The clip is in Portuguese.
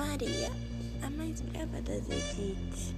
Maria, a mais brava das Edites.